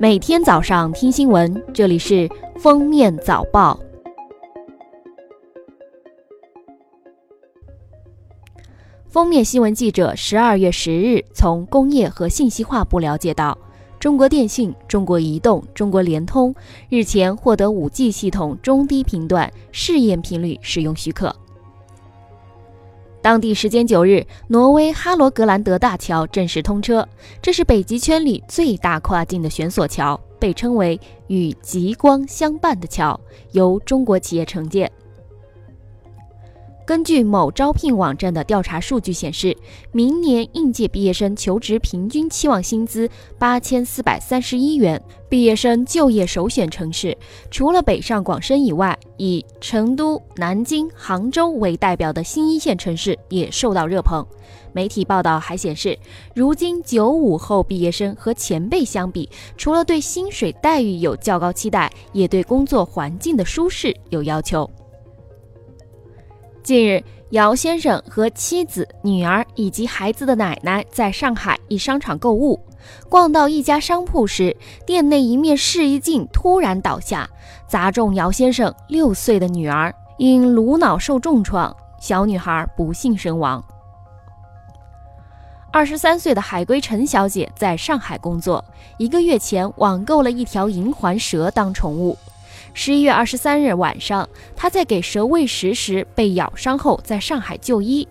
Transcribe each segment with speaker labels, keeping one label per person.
Speaker 1: 每天早上听新闻，这里是封面早报。封面新闻记者十二月十日从工业和信息化部了解到，中国电信、中国移动、中国联通日前获得五 G 系统中低频段试验频率使用许可。当地时间九日，挪威哈罗格兰德大桥正式通车，这是北极圈里最大跨境的悬索桥，被称为与极光相伴的桥，由中国企业承建。根据某招聘网站的调查数据显示，明年应届毕业生求职平均期望薪资八千四百三十一元。毕业生就业首选城市，除了北上广深以外，以成都、南京、杭州为代表的新一线城市也受到热捧。媒体报道还显示，如今九五后毕业生和前辈相比，除了对薪水待遇有较高期待，也对工作环境的舒适有要求。近日，姚先生和妻子、女儿以及孩子的奶奶在上海一商场购物，逛到一家商铺时，店内一面试衣镜突然倒下，砸中姚先生六岁的女儿，因颅脑受重创，小女孩不幸身亡。二十三岁的海归陈小姐在上海工作，一个月前网购了一条银环蛇当宠物。十一月二十三日晚上，她在给蛇喂食时被咬伤后，在上海就医。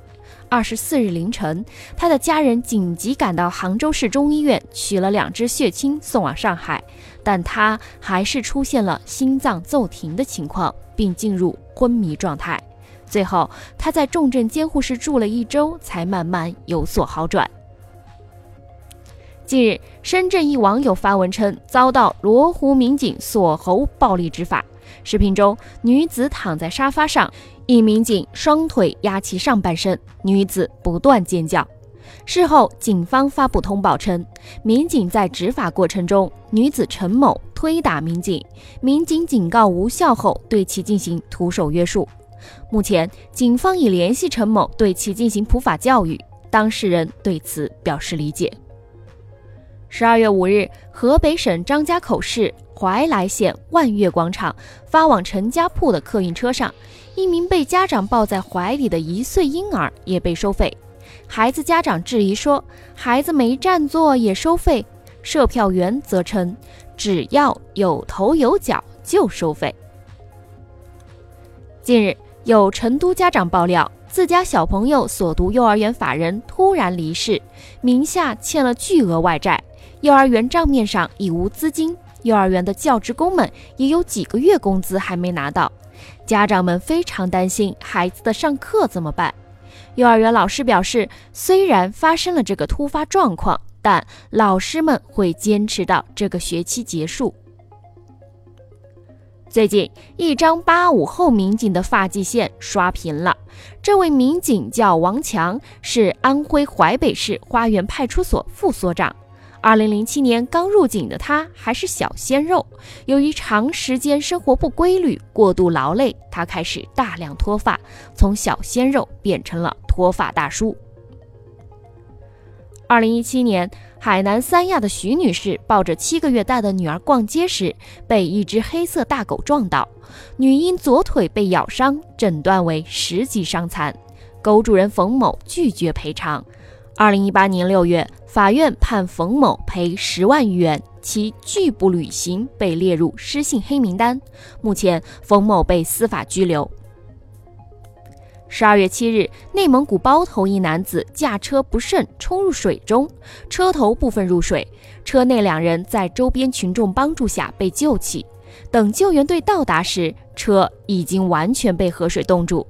Speaker 1: 二十四日凌晨，他的家人紧急赶到杭州市中医院取了两支血清送往上海，但他还是出现了心脏骤停的情况，并进入昏迷状态。最后，他在重症监护室住了一周，才慢慢有所好转。近日，深圳一网友发文称遭到罗湖民警锁喉暴力执法。视频中，女子躺在沙发上，一民警双腿压其上半身，女子不断尖叫。事后，警方发布通报称，民警在执法过程中，女子陈某推打民警，民警警告无效后，对其进行徒手约束。目前，警方已联系陈某，对其进行普法教育。当事人对此表示理解。十二月五日，河北省张家口市怀来县万悦广场发往陈家铺的客运车上，一名被家长抱在怀里的一岁婴儿也被收费。孩子家长质疑说，孩子没占座也收费。售票员则称，只要有头有脚就收费。近日，有成都家长爆料。自家小朋友所读幼儿园法人突然离世，名下欠了巨额外债，幼儿园账面上已无资金，幼儿园的教职工们也有几个月工资还没拿到，家长们非常担心孩子的上课怎么办。幼儿园老师表示，虽然发生了这个突发状况，但老师们会坚持到这个学期结束。最近，一张八五后民警的发际线刷屏了。这位民警叫王强，是安徽淮北市花园派出所副所长。二零零七年刚入警的他还是小鲜肉，由于长时间生活不规律、过度劳累，他开始大量脱发，从小鲜肉变成了脱发大叔。二零一七年，海南三亚的徐女士抱着七个月大的女儿逛街时，被一只黑色大狗撞倒，女婴左腿被咬伤，诊断为十级伤残。狗主人冯某拒绝赔偿。二零一八年六月，法院判冯某赔十万余元，其拒不履行被列入失信黑名单。目前，冯某被司法拘留。十二月七日，内蒙古包头一男子驾车不慎冲入水中，车头部分入水，车内两人在周边群众帮助下被救起。等救援队到达时，车已经完全被河水冻住。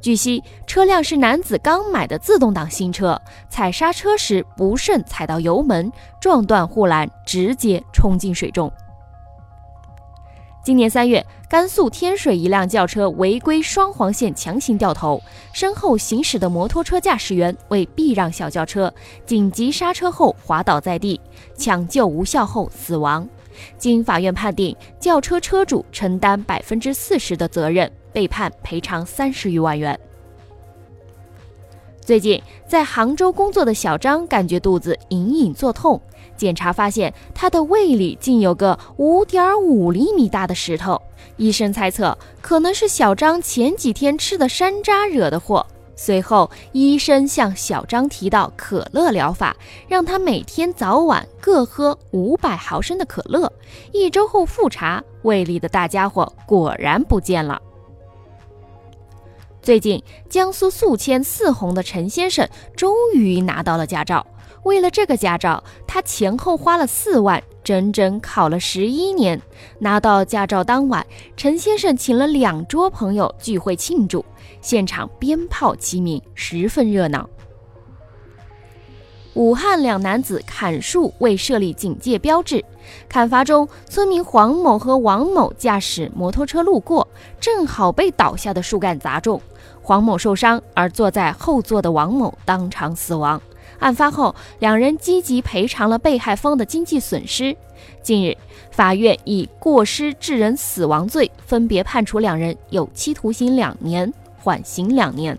Speaker 1: 据悉，车辆是男子刚买的自动挡新车，踩刹车时不慎踩到油门，撞断护栏，直接冲进水中。今年三月，甘肃天水一辆轿车违规双黄线强行掉头，身后行驶的摩托车驾驶员为避让小轿车，紧急刹车后滑倒在地，抢救无效后死亡。经法院判定，轿车车主承担百分之四十的责任，被判赔偿三十余万元。最近在杭州工作的小张感觉肚子隐隐作痛，检查发现他的胃里竟有个五点五厘米大的石头。医生猜测可能是小张前几天吃的山楂惹的祸。随后，医生向小张提到可乐疗法，让他每天早晚各喝五百毫升的可乐。一周后复查，胃里的大家伙果然不见了。最近，江苏宿迁泗洪的陈先生终于拿到了驾照。为了这个驾照，他前后花了四万，整整考了十一年。拿到驾照当晚，陈先生请了两桌朋友聚会庆祝，现场鞭炮齐鸣，十分热闹。武汉两男子砍树未设立警戒标志，砍伐中，村民黄某和王某驾驶摩托车路过，正好被倒下的树干砸中。黄某受伤，而坐在后座的王某当场死亡。案发后，两人积极赔偿了被害方的经济损失。近日，法院以过失致人死亡罪分别判处两人有期徒刑两年，缓刑两年。